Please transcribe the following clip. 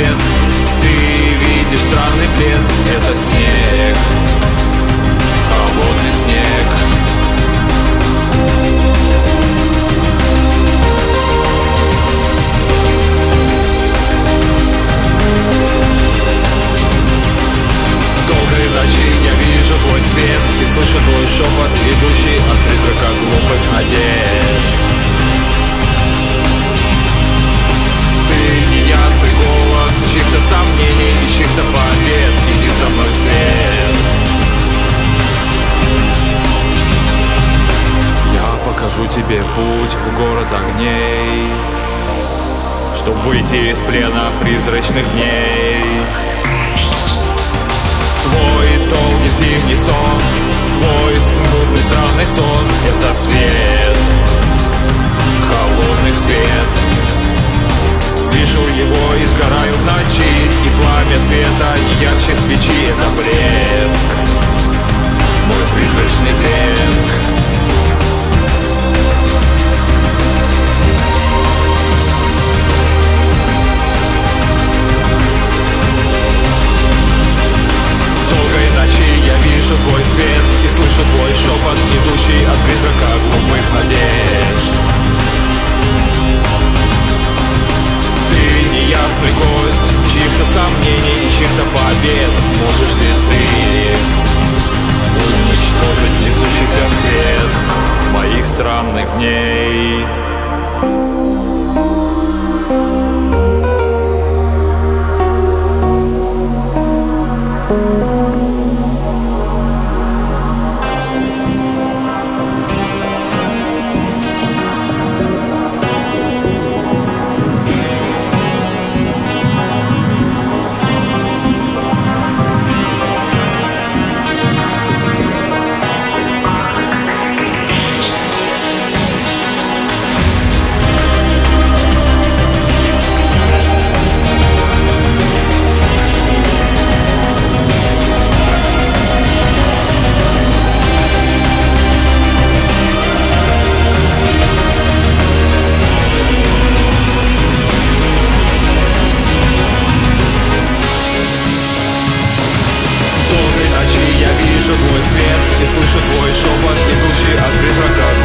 свет покажу тебе путь в город огней Чтоб выйти из плена призрачных дней. Твой долгий зимний сон Твой смутный странный сон Это свет Холодный свет. Вижу его и сгораю в ночи призрака глупых надежд. Ты неясный гость чьих-то сомнений чьих-то побед. Сможешь ли ты уничтожить несущийся свет Моих странных дней слышу твой цвет И слышу твой шепот, идущий от призрака.